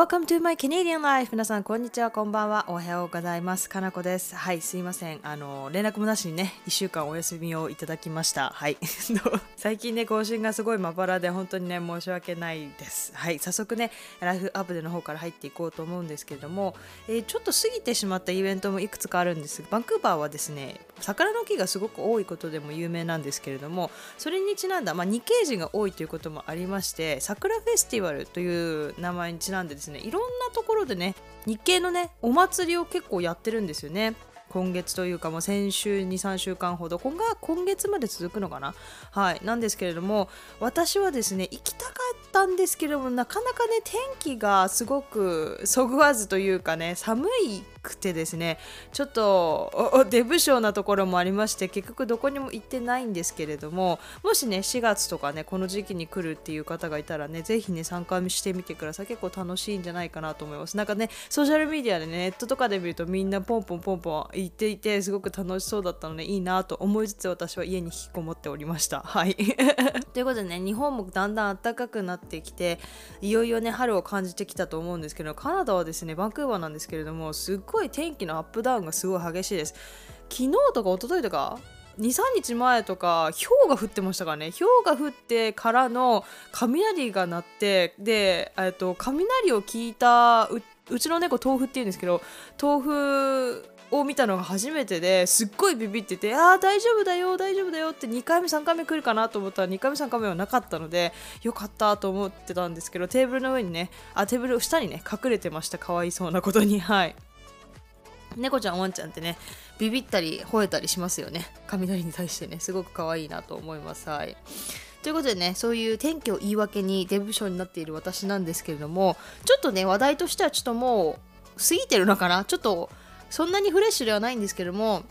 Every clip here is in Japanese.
Welcome to my Canadian life! 皆さん、こんにちは、こんばんは。おはようございます。かなこです。はい、すいません。あの、連絡もなしにね、1週間お休みをいただきました。はい。最近ね、更新がすごいまばらで、本当にね、申し訳ないです。はい、早速ね、ライフアップデの方から入っていこうと思うんですけれども、えー、ちょっと過ぎてしまったイベントもいくつかあるんですがバンクーバーはですね、桜の木がすごく多いことでも有名なんですけれども、それにちなんだ、まあ、日系人が多いということもありまして、桜フェスティバルという名前にちなんでですねいろんなところでね日系のねお祭りを結構やってるんですよね。今月というかもう先週23週間ほど今が今月まで続くのかな。はい。なんですけれども私はですね行きたかったんですけれどもなかなかね天気がすごくそぐわずというかね寒いくてですねちょっとデブ症なところもありまして結局どこにも行ってないんですけれどももしね4月とかねこの時期に来るっていう方がいたらね是非ね参加してみてください。結構楽しいんじゃないかなと思います。なんかねソーシャルメディアでねネットとかで見るとみんなポンポンポンポン言っていてすごく楽しそうだったのでいいなと思いつつ私は家に引きこもっておりました。はい。ということでね日本もだんだん暖かくなってきていよいよね春を感じてきたと思うんですけどカナダはですねバンクーバーなんですけれどもすっごい天気のアップダウンがすごい激しいです。昨日とか一昨日とか23日前とか氷が降ってましたからね。氷が降ってからの雷が鳴ってで、っと、雷を聞いたうちの猫豆腐っていうんですけど豆腐を見たのが初めてですっごいビビっててああ大丈夫だよ大丈夫だよって2回目3回目来るかなと思ったら2回目3回目はなかったのでよかったと思ってたんですけどテーブルの上にねあテーブル下にね隠れてましたかわいそうなことに。はい。猫ちゃんワンちゃんってねビビったり吠えたりしますよね。雷に対してねすごく可愛いなと思います。はい。ということでねそういう天気を言い訳にデブ賞になっている私なんですけれどもちょっとね話題としてはちょっともう過ぎてるのかな？ちょっとそんなにフレッシュではないんですけども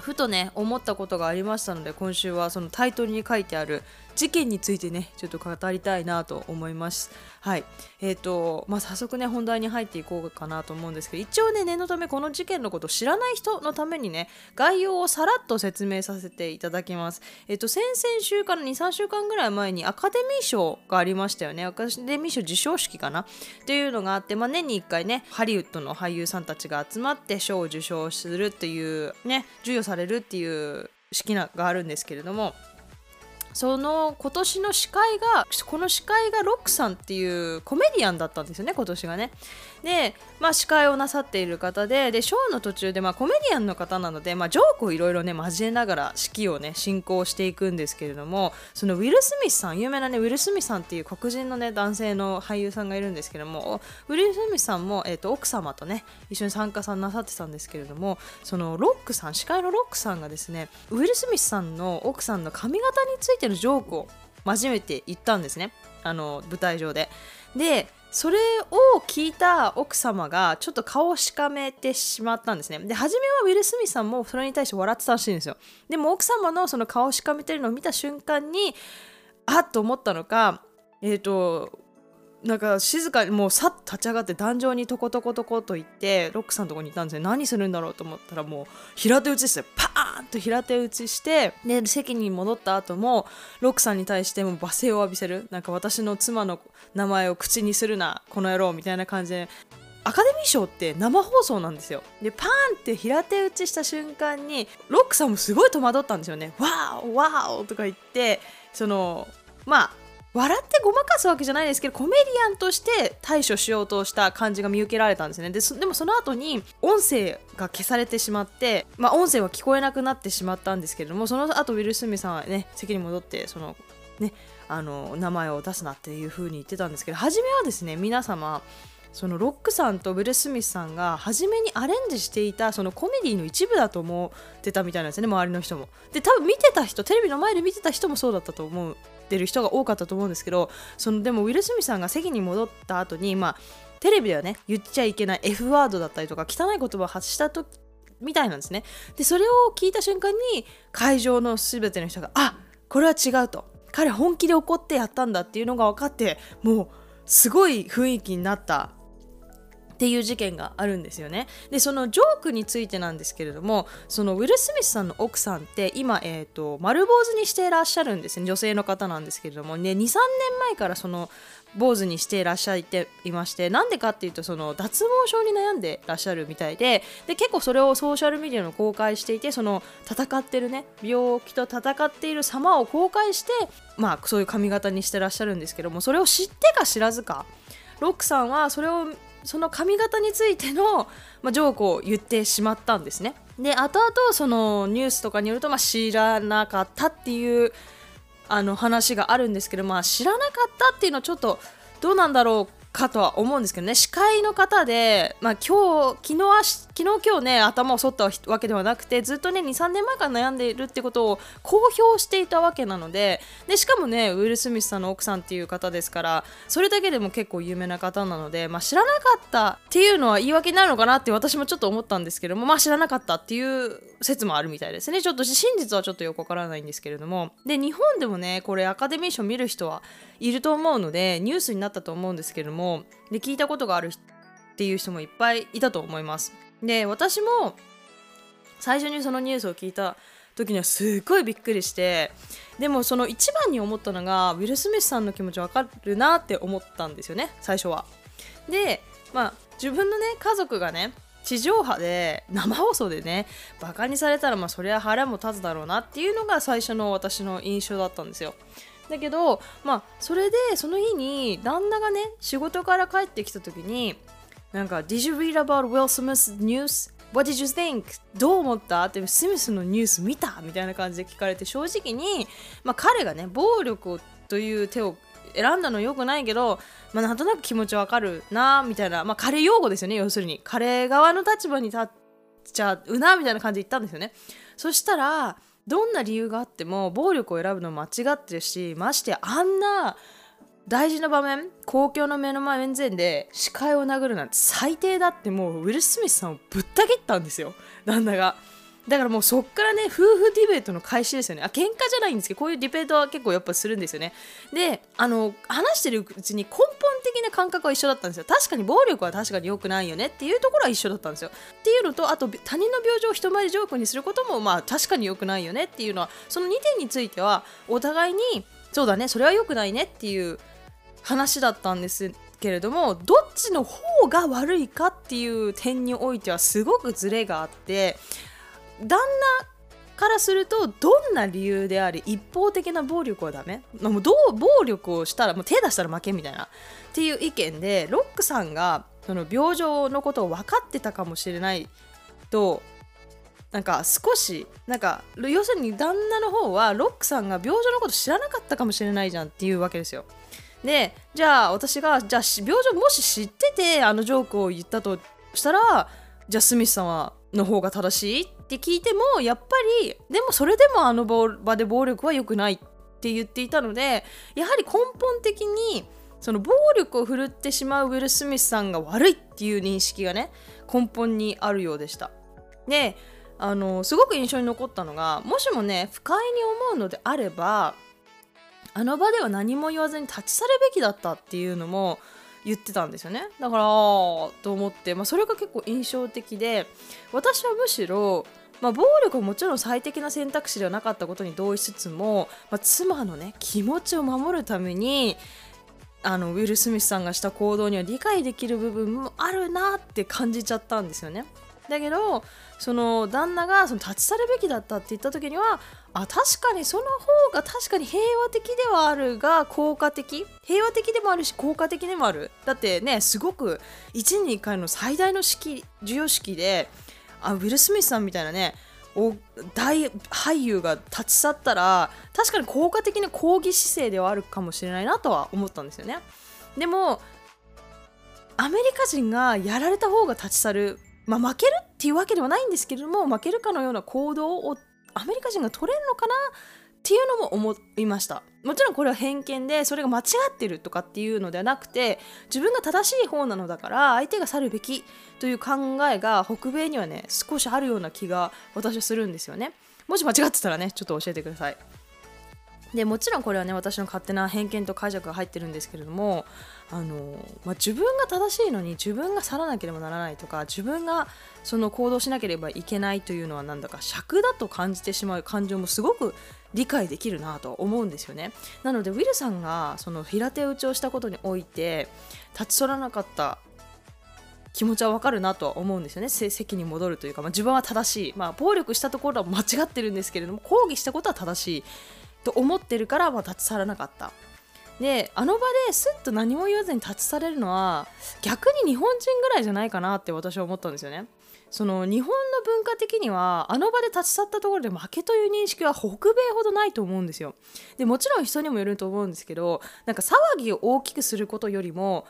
ふとね思ったことがありましたので今週はそのタイトルに書いてある事件についてねちょっと語りたいなと思います。はい。えーとまあ、早速ね本題に入っていこうかなと思うんですけど一応ね念のためこの事件のことを知らない人のためにね概要をさらっと説明させていただきます。えっ、ー、と先々週から23週間ぐらい前にアカデミー賞がありましたよね。アカデミー賞授賞式かな。っていうのがあって、まあ、年に1回ねハリウッドの俳優さんたちが集まって賞を受賞するっていうね授与されるっていう式があるんですけれどもその今年の司会がこの司会がロックさんっていうコメディアンだったんですよね今年がね。で、まあ、司会をなさっている方ででショーの途中で、まあ、コメディアンの方なので、まあ、ジョークをいろいろね交えながら式をね進行していくんですけれどもそのウィル・スミスさん有名なねウィル・スミスさんっていう黒人のね男性の俳優さんがいるんですけどもウィル・スミスさんも、えーと、奥様とね一緒に参加さんなさってたんですけれどもそのロックさん司会のロックさんがですねウィル・スミスさんの奥さんの髪型についててのジョークを交えて言ったんですねあの舞台上で。でそれを聞いた奥様がちょっと顔をしかめてしまったんですね。で、初めはウィル・スミスさんもそれに対して笑ってたらしいんですよ。でも奥様のその顔をしかめてるのを見た瞬間に、あっと思ったのか、えっ、ー、と、なんか静かにもうさっと立ち上がって壇上にトコトコトコと行ってロックさんのとこに行ったんですよ何するんだろうと思ったらもう平手打ちしてパーンと平手打ちしてで席に戻った後もロックさんに対しても罵声を浴びせるなんか私の妻の名前を口にするなこの野郎みたいな感じでアカデミー賞って生放送なんですよ。で、パーンって平手打ちした瞬間に、ロックさんもすごい戸惑ったんですよね。わーわーとか言って、その、まあ、笑ってごまかすわけじゃないですけどコメディアンとして対処しようとした感じが見受けられたんですねででもその後に音声が消されてしまって、まあ、音声は聞こえなくなってしまったんですけれどもその後ウィル・スミさんはね席に戻ってそのねあの名前を出すなっていう風に言ってたんですけど初めはですね皆様そのロックさんとウィル・スミスさんが初めにアレンジしていたそのコメディの一部だと思ってたみたいなんですね周りの人も。で多分見てた人テレビの前で見てた人もそうだったと思うってる人が多かったと思うんですけどそのでもウィル・スミスさんが席に戻った後にまあテレビではね言っちゃいけない F ワードだったりとか汚い言葉を発した時みたいなんですね。でそれを聞いた瞬間に会場の全ての人があこれは違うと彼本気で怒ってやったんだっていうのが分かってもうすごい雰囲気になったっていう事件があるんですよね。でそのジョークについてなんですけれどもそのウィル・スミスさんの奥さんって今、えーと、丸坊主にしていらっしゃるんですね。女性の方なんですけれども。ね23年前からその坊主にしていらっしゃっていましてなんでかっていうとその脱毛症に悩んでらっしゃるみたいでで結構それをソーシャルメディアの公開していてその戦ってるね病気と戦っている様を公開してまあそういう髪型にしてらっしゃるんですけどもそれを知ってか知らずか。ロックさんはそれをその髪型についての、まあ、ジョークを言ってしまったんですね。で後々そのニュースとかによると、まあ、知らなかったっていうあの話があるんですけど、まあ、知らなかったっていうのはちょっとどうなんだろうかとは思うんですけどね司会の方で、まあ、今日昨日昨日今日ね頭を剃ったわけではなくてずっとね23年前から悩んでいるってことを公表していたわけなのででしかもねウィル・スミスさんの奥さんっていう方ですからそれだけでも結構有名な方なので、まあ、知らなかったっていうのは言い訳になるのかなって私もちょっと思ったんですけどもまあ知らなかったっていう説もあるみたいですね。ちょっと真実はちょっとよくわからないんですけれども。で日本でもねこれアカデミー賞見る人はいると思うのでニュースになったと思うんですけれどもで聞いたことがあるっていう人もいっぱいいたと思います。で私も最初にそのニュースを聞いた時にはすっごいびっくりしてでもその一番に思ったのがウィル・スミスさんの気持ちわかるなって思ったんですよね最初は。でまあ自分のね家族がね地上波で生放送でねバカにされたらまあそりゃ腹も立つだろうなっていうのが最初の私の印象だったんですよ。だけどまあそれでその日に旦那がね仕事から帰ってきた時になんか Did you read about Will Smith's news? What did you think? どう思った？ってスミスのニュース見た？みたいな感じで聞かれて正直に、まあ、彼がね暴力という手を選んだのよくないけど、まあ、なんとなく気持ちわかるなみたいな、まあ、彼用語ですよね要するに彼側の立場に立っちゃうなみたいな感じで言ったんですよねそしたらどんな理由があっても暴力を選ぶの間違ってるしましてあんな大事な場面公共の目の前前で視界を殴るなんて最低だってもうウィル・スミスさんをぶった切ったんですよ。旦那が。だからもうそっからね夫婦ディベートの開始ですよね。あ喧嘩じゃないんですけどこういうディベートは結構やっぱするんですよね。であの話してるうちに根本的な感覚は一緒だったんですよ。確かに暴力は確かに良くないよね。っていうところは一緒だったんですよ。っていうのとあと他人の病状を人前でジョークにすることもまあ確かに良くないよねっていうのはその2点についてはお互いにそうだねそれは良くないねっていう話だったんですけれどもどっちの方が悪いかっていう点においてはすごくズレがあって旦那からするとどんな理由であり一方的な暴力はダメ？もうどう暴力をしたらもう手出したら負けみたいなっていう意見でロックさんがその病状のことを分かってたかもしれないとなんか少しなんか要するに旦那の方はロックさんが病状のこと知らなかったかもしれないじゃんっていうわけですよ。でじゃあ私がじゃあ病状もし知っててあのジョークを言ったとしたらじゃあスミスさんはの方が正しいって聞いてもやっぱりでもそれでもあの場で暴力は良くないって言っていたのでやはり根本的にその暴力を振るってしまうウィル・スミスさんが悪いっていう認識がね根本にあるようでした。であのすごく印象に残ったのがもしもね不快に思うのであればあの場では何も言わずに立ち去るべきだったっていうのも言ってたんですよねだからと思って、まあ、それが結構印象的で私はむしろまあ、暴力ももちろん最適な選択肢ではなかったことに同意しつつも、まあ、妻のね気持ちを守るためにあのウィル・スミスさんがした行動には理解できる部分もあるなって感じちゃったんですよね。だけどその旦那がその立ち去るべきだったって言った時にはあ確かにその方が確かに平和的ではあるが効果的？平和的でもあるし効果的でもある？だってねすごく1年1回の最大の式授与式であウィル・スミスさんみたいなね大俳優が立ち去ったら確かに効果的な抗議姿勢ではあるかもしれないなとは思ったんですよね。でもアメリカ人がやられた方が立ち去る。まあ、負けるっていうわけではないんですけれども負けるかのような行動をアメリカ人が取れるのかなっていうのも思いました。もちろんこれは偏見でそれが間違ってるとかっていうのではなくて自分が正しい方なのだから相手が去るべきという考えが北米にはね少しあるような気が私はするんですよね。もし間違ってたらねちょっと教えてください。でもちろんこれはね私の勝手な偏見と解釈が入ってるんですけれどもあの、まあ、自分が正しいのに自分が去らなければならないとか自分がその行動しなければいけないというのはなんだか尺だと感じてしまう感情もすごく理解できるなと思うんですよね。なのでウィルさんがその平手打ちをしたことにおいて立ち去らなかった気持ちはわかるなとは思うんですよね。席に戻るというか、まあ、自分は正しい、まあ、暴力したところは間違ってるんですけれども抗議したことは正しいと思ってるから、まあ、立ち去らなかった。であの場ですっと何も言わずに立ち去れるのは逆に日本人ぐらいじゃないかなって私は思ったんですよね。その日本の文化的にはあの場で立ち去ったところで負けという認識は北米ほどないと思うんですよ。でもちろん人にもよると思うんですけどなんか騒ぎを大きくすることよりも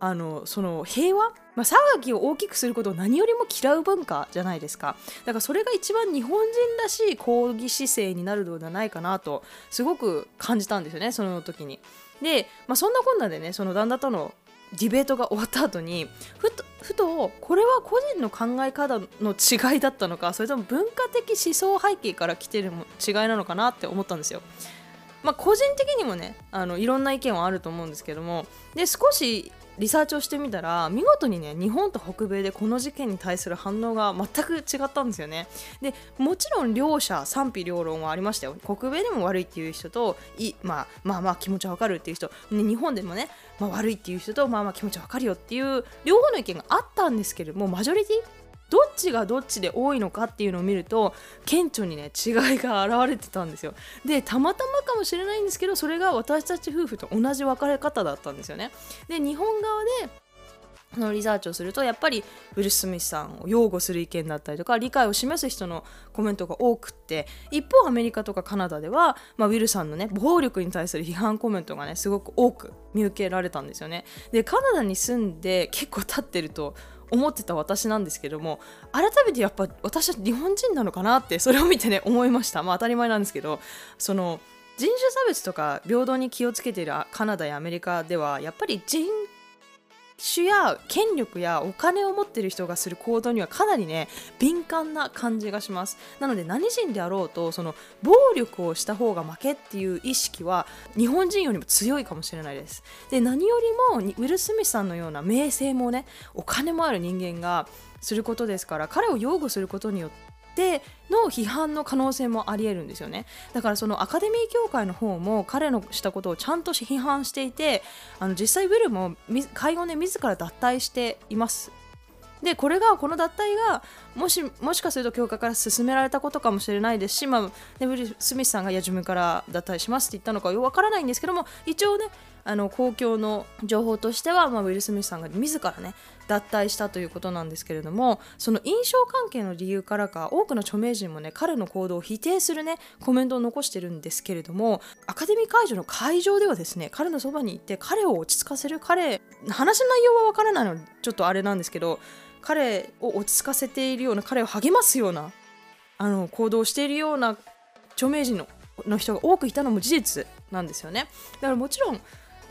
あのその平和、まあ、騒ぎを大きくすることを何よりも嫌う文化じゃないですか。だからそれが一番日本人らしい抗議姿勢になるのではないかなとすごく感じたんですよね。その時に。で、まあ、そんなこんなでねその旦那とのディベートが終わった後にふとふとこれは個人の考え方の違いだったのかそれとも文化的思想背景から来てる違いなのかなって思ったんですよ。まあ、個人的にもねあのいろんな意見はあると思うんですけどもで少しリサーチをしてみたら見事にね日本と北米でこの事件に対する反応が全く違ったんですよね。でもちろん両者賛否両論はありましたよ。北米でも悪いっていう人とい、まあ、まあまあ気持ちはわかるっていう人、ね、日本でもね、まあ、悪いっていう人とまあまあ気持ちはわかるよっていう両方の意見があったんですけれどもマジョリティどっちがどっちで多いのかっていうのを見ると顕著にね違いが現れてたんですよ。でたまたまかもしれないんですけどそれが私たち夫婦と同じ別れ方だったんですよね。で日本側でのリサーチをするとやっぱりウィル・スミスさんを擁護する意見だったりとか理解を示す人のコメントが多くって一方アメリカとかカナダでは、まあ、ウィルさんのね暴力に対する批判コメントがねすごく多く見受けられたんですよね。でカナダに住んで結構経ってると思ってた私なんですけども改めてやっぱ私は日本人なのかなってそれを見てね思いました。まあ当たり前なんですけどその人種差別とか平等に気をつけているカナダやアメリカではやっぱり人種や権力やお金を持ってる人がする行動にはかなりね敏感な感じがします。なので何人であろうとその暴力をした方が負けっていう意識は日本人よりも強いかもしれないです。で何よりもウィル・スミスさんのような名声もねお金もある人間がすることですから彼を擁護することによってての批判の可能性もありえるんですよね。だからそのアカデミー協会の方も彼のしたことをちゃんと批判していてあの実際ウィルも会合で自ら脱退しています。でこれがこの脱退がもしもしかすると教会から進められたことかもしれないですし、まあ、ネブリ・スミスさんがいや自分から脱退しますって言ったのかよくわからないんですけども一応ねあの公共の情報としては、まあ、ウィル・スミスさんが自らね脱退したということなんですけれどもその印象関係の理由からか多くの著名人もね彼の行動を否定するねコメントを残してるんですけれどもアカデミー会場の会場ではですね彼のそばに行って彼を落ち着かせる彼話の内容はわからないのでちょっとあれなんですけど彼を落ち着かせているような彼を励ますようなあの行動をしているような著名人のの人が多くいたのも事実なんですよね。だからもちろん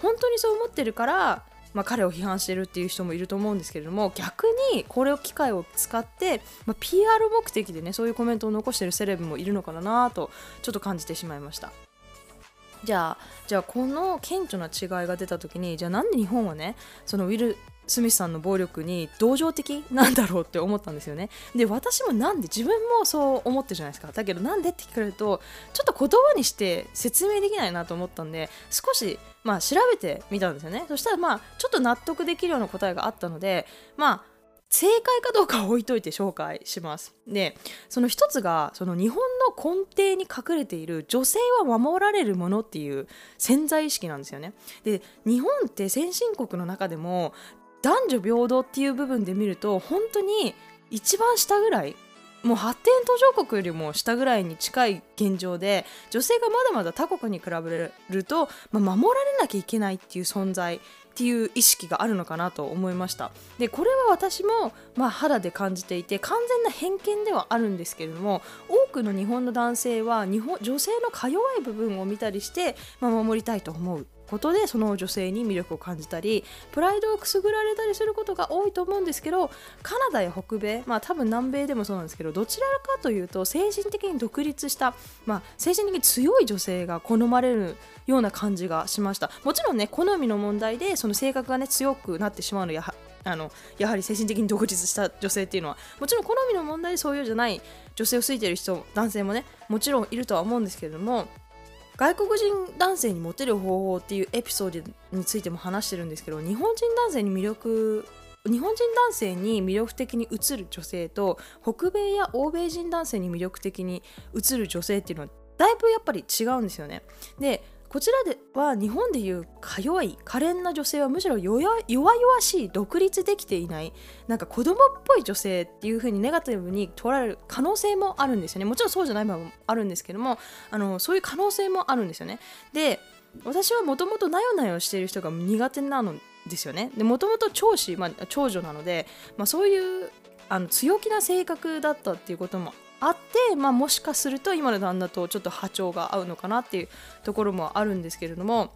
本当にそう思ってるから、まあ、彼を批判してるっていう人もいると思うんですけれども逆にこれを機会を使って、まあ、PR 目的でねそういうコメントを残してるセレブもいるのかなとちょっと感じてしまいました。じゃあじゃあこの顕著な違いが出た時にじゃあなんで日本はねそのウィルスミスさんの暴力に同情的なんだろうって思ったんですよねで私もなんで自分もそう思ってるじゃないですかだけどなんでって聞かれるとちょっと言葉にして説明できないなと思ったんで少しまあ調べてみたんですよねそしたらまあちょっと納得できるような答えがあったのでまあ正解かどうかは置いといて紹介します。でその一つがその日本の根底に隠れている女性は守られるものっていう潜在意識なんですよね。で日本って先進国の中でも男女平等っていう部分で見ると本当に一番下ぐらいもう発展途上国よりも下ぐらいに近い現状で女性がまだまだ他国に比べると、まあ、守られなきゃいけないっていう存在っていう意識があるのかなと思いました。でこれは私も、まあ、肌で感じていて完全な偏見ではあるんですけれども多くの日本の男性は日本女性のか弱い部分を見たりして、まあ、守りたいと思う。ことでその女性に魅力を感じたりプライドをくすぐられたりすることが多いと思うんですけどカナダや北米まあ多分南米でもそうなんですけどどちらかというと精神的に独立した、まあ、精神的に強い女性が好まれるような感じがしました。もちろんね好みの問題でその性格がね強くなってしまうのやはあのやはり精神的に独立した女性っていうのはもちろん好みの問題でそういうじゃない女性を好いてる人男性もねもちろんいるとは思うんですけれども外国人男性にモテる方法っていうエピソードについても話してるんですけど日本人男性に魅力日本人男性に魅力的に映る女性と北米や欧米人男性に魅力的に映る女性っていうのはだいぶやっぱり違うんですよね。でこちらでは日本でいうか弱い可憐な女性はむしろ弱々しい独立できていないなんか子供っぽい女性っていう風にネガティブに取られる可能性もあるんですよね。もちろんそうじゃない場合もあるんですけどもあのそういう可能性もあるんですよね。で私はもともとなよなよしている人が苦手なのですよね。でもともと長子、まあ、長女なので、まあ、そういうあの強気な性格だったっていうこともあって、まあ、もしかすると今の旦那とちょっと波長が合うのかなっていうところもあるんですけれども、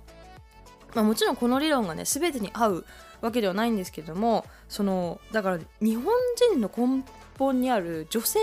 まあ、もちろんこの理論がね全てに合うわけではないんですけれどもそのだから日本人の根本にある女性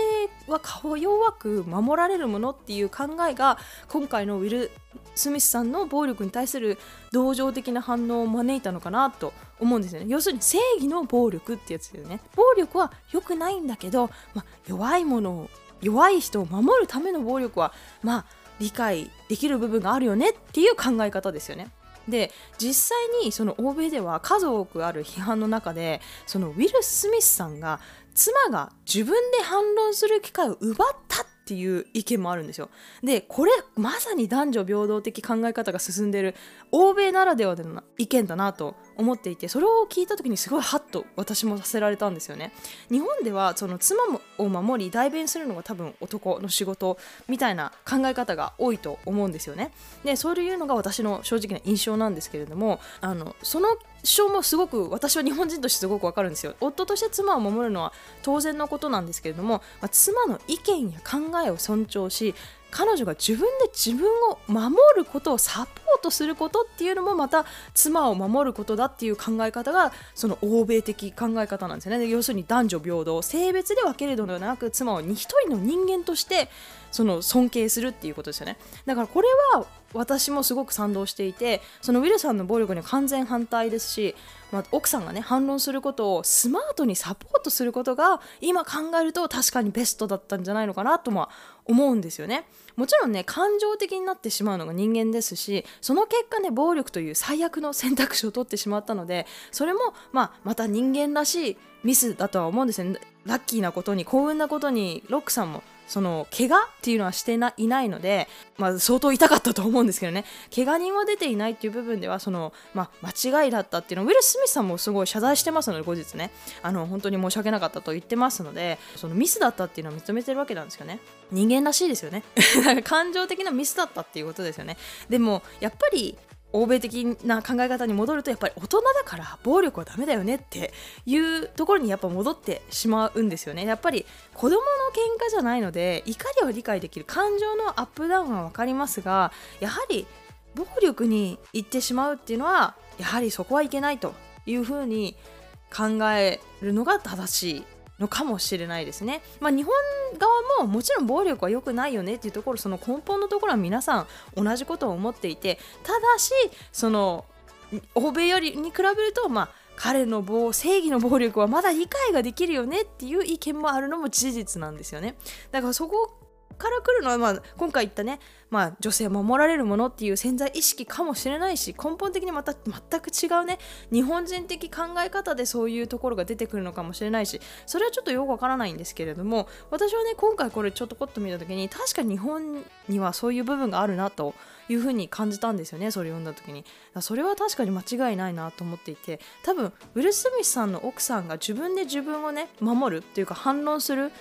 は顔弱く守られるものっていう考えが今回のウィル・スミスさんの暴力に対する同情的な反応を招いたのかなと思うんですよね。要するに正義の暴力ってやつだよね。暴力は良くないんだけど、まあ、弱いものを弱い人を守るための暴力はまあ理解できる部分があるよねっていう考え方ですよね。で実際にその欧米では数多くある批判の中でそのウィル・スミスさんが妻が自分で反論する機会を奪ったっていう意見もあるんですよ。でこれまさに男女平等的考え方が進んでる欧米ならではでの意見だなと思っていてそれを聞いた時にすごいハッと私もさせられたんですよね。日本ではその妻を守り代弁するのが多分男の仕事みたいな考え方が多いと思うんですよね。でそういうのが私の正直な印象なんですけれどもあのその象もすごく私は日本人としてすごくわかるんですよ。夫として妻を守るのは当然のことなんですけれども、まあ、妻の意見や考えを尊重し彼女が自分で自分を守ることをサポートすることっていうのもまた妻を守ることだっていう考え方がその欧米的考え方なんですよね。要するに男女平等性別で分けるのではなく妻を一人の人間としてその尊敬するっていうことですよね。だからこれは私もすごく賛同していてそのウィルさんの暴力には完全反対ですし、まあ、奥さんがね反論することをスマートにサポートすることが今考えると確かにベストだったんじゃないのかなとも思うんですよね。もちろんね感情的になってしまうのが人間ですしその結果ね暴力という最悪の選択肢を取ってしまったのでそれも、まあ、また人間らしいミスだとは思うんですよね。ラッキーなことに幸運なことにロックさんもその怪我っていうのはしてないないので、まあ、相当痛かったと思うんですけどね。怪我人は出ていないっていう部分ではその、まあ、間違いだったっていうのをウィル・スミスさんもすごい謝罪してますので後日ね。あの本当に申し訳なかったと言ってますのでそのミスだったっていうのは認めてるわけなんですよね。人間らしいですよね。感情的なミスだったっていうことですよね。でもやっぱり欧米的な考え方に戻るとやっぱり大人だから暴力はダメだよねっていうところにやっぱ戻ってしまうんですよね。やっぱり子供の喧嘩じゃないので怒りは理解できる感情のアップダウンは分かりますがやはり暴力に行ってしまうっていうのはやはりそこはいけないというふうに考えるのが正しい。のかもしれないですね。まあ、日本側ももちろん暴力は良くないよねっていうところその根本のところは皆さん同じことを思っていてただしその欧米よりに比べるとまあ彼の暴正義の暴力はまだ理解ができるよねっていう意見もあるのも事実なんですよね。だからそこから来るのは、まあ、今回言ったね、まあ、女性守られるものっていう潜在意識かもしれないし根本的にまた全く違うね日本人的考え方でそういうところが出てくるのかもしれないしそれはちょっとよくわからないんですけれども私はね今回これちょっとポッと見た時に確かに日本にはそういう部分があるなというふうに感じたんですよねそれを読んだ時に。それは確かに間違いないなと思っていて多分ウィル・スミスさんの奥さんが自分で自分をね守るっていうか反論する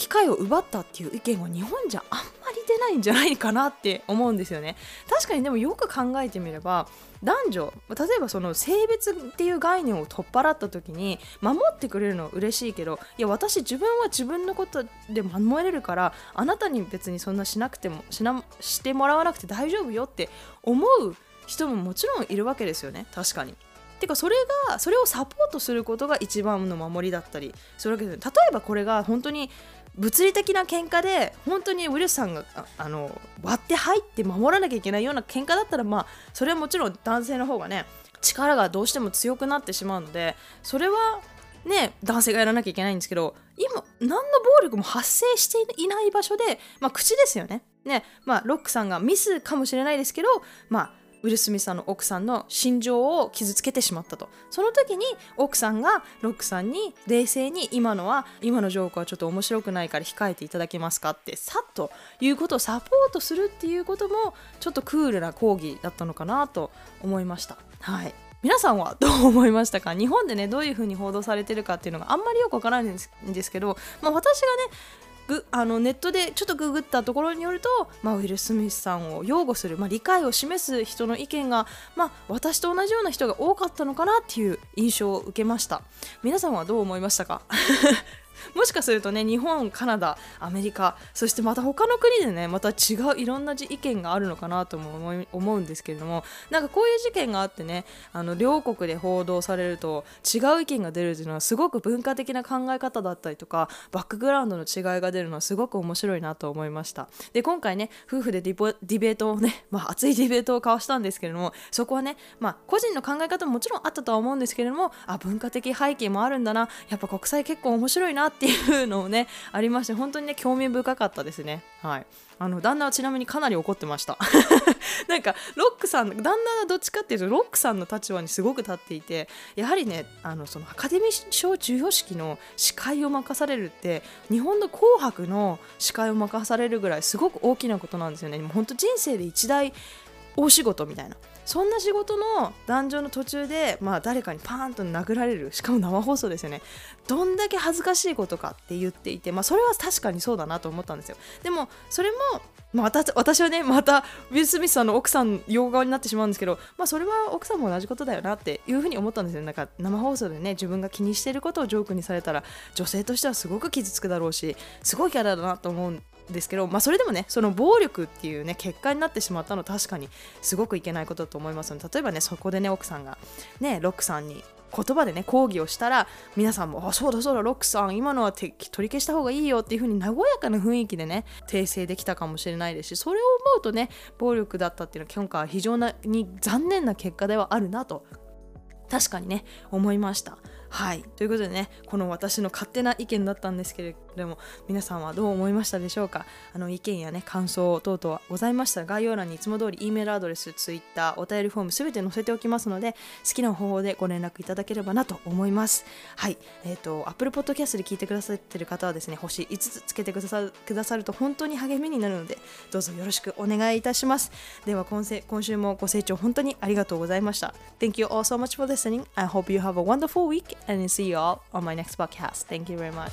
機会を奪ったっていう意見は日本じゃあんまり出ないんじゃないかなって思うんですよね。確かにでもよく考えてみれば男女例えばその性別っていう概念を取っ払った時に守ってくれるのは嬉しいけどいや私自分は自分のことで守れるからあなたに別にそんなしなくてもしなしてもらわなくて大丈夫よって思う人ももちろんいるわけですよね。確かに。てかそれがそれをサポートすることが一番の守りだったりするわけです例えばこれが本当に物理的な喧嘩で本当にウィルスさんがあの割って入って守らなきゃいけないような喧嘩だったらまあそれはもちろん男性の方がね力がどうしても強くなってしまうのでそれはね男性がやらなきゃいけないんですけど今何の暴力も発生していない場所でまあ口ですよね。ねまあロックさんがミスかもしれないですけどまあウィル・スミスさんの奥さんの心情を傷つけてしまったと。その時に奥さんがロックさんに冷静に今のは今のジョークはちょっと面白くないから控えていただけますかってさっということをサポートするっていうこともちょっとクールな講義だったのかなと思いました。はい。皆さんはどう思いましたか？日本でねどういうふうに報道されてるかっていうのがあんまりよくわからないんですけど、まあ、私がねぐあのネットでちょっとググったところによると、まあ、ウィル・スミスさんを擁護する、まあ、理解を示す人の意見が、まあ、私と同じような人が多かったのかなっていう印象を受けました。皆さんはどう思いましたか？もしかするとね日本カナダアメリカそしてまた他の国でねまた違ういろんな意見があるのかなとも思うんですけれどもなんかこういう事件があってねあの両国で報道されると違う意見が出るっていうのはすごく文化的な考え方だったりとかバックグラウンドの違いが出るのはすごく面白いなと思いました。で今回ね夫婦でディベートをね、まあ、熱いディベートを交わしたんですけれどもそこはね、まあ、個人の考え方ももちろんあったとは思うんですけれどもあ文化的背景もあるんだなやっぱ国際結婚面白いなっていうのをねありまして本当にね興味深かったですね。はい。あの旦那はちなみにかなり怒ってました。なんかロックさん旦那はどっちかっていうとロックさんの立場にすごく立っていてやはりねあのそのアカデミー賞授与式の司会を任されるって日本の「紅白」の司会を任されるぐらいすごく大きなことなんですよね。もう本当人生で一大大仕事みたいな。そんな仕事の壇上の途中で、まあ、誰かにパーンと殴られるしかも生放送ですよね。どんだけ恥ずかしいことかって言っていて、まあ、それは確かにそうだなと思ったんですよ。でもそれもまあ、私はねまたウィル・スミスさんの奥さん洋側になってしまうんですけど、まあ、それは奥さんも同じことだよなっていうふうに思ったんですよ。なんか生放送でね自分が気にしてることをジョークにされたら女性としてはすごく傷つくだろうしすごいキャラだなと思うですけど、まあ、それでもねその暴力っていうね結果になってしまったの確かにすごくいけないことだと思いますので例えばねそこでね奥さんがねロックさんに言葉でね抗議をしたら皆さんも「あそうだそうだロックさん今のは取り消した方がいいよ」っていう風に和やかな雰囲気でね訂正できたかもしれないですしそれを思うとね暴力だったっていうのは今回は非常に残念な結果ではあるなと確かにね思いました。はい。ということでねこの私の勝手な意見だったんですけれども皆さんはどう思いましたでしょうか？あの意見やね感想等々はございましたら概要欄にいつも通り E メールアドレス Twitter お便りフォームすべて載せておきますので好きな方法でご連絡いただければなと思います。はい。えっ、ー、と Apple Podcast で聞いてくださってる方はですね星5つつけてくださくださると本当に励みになるのでどうぞよろしくお願いいたします。では今今週もご清聴本当にありがとうございました。Thank you all so much for listening. I hope you have a wonderful week and see you all on my next podcast. Thank you very much.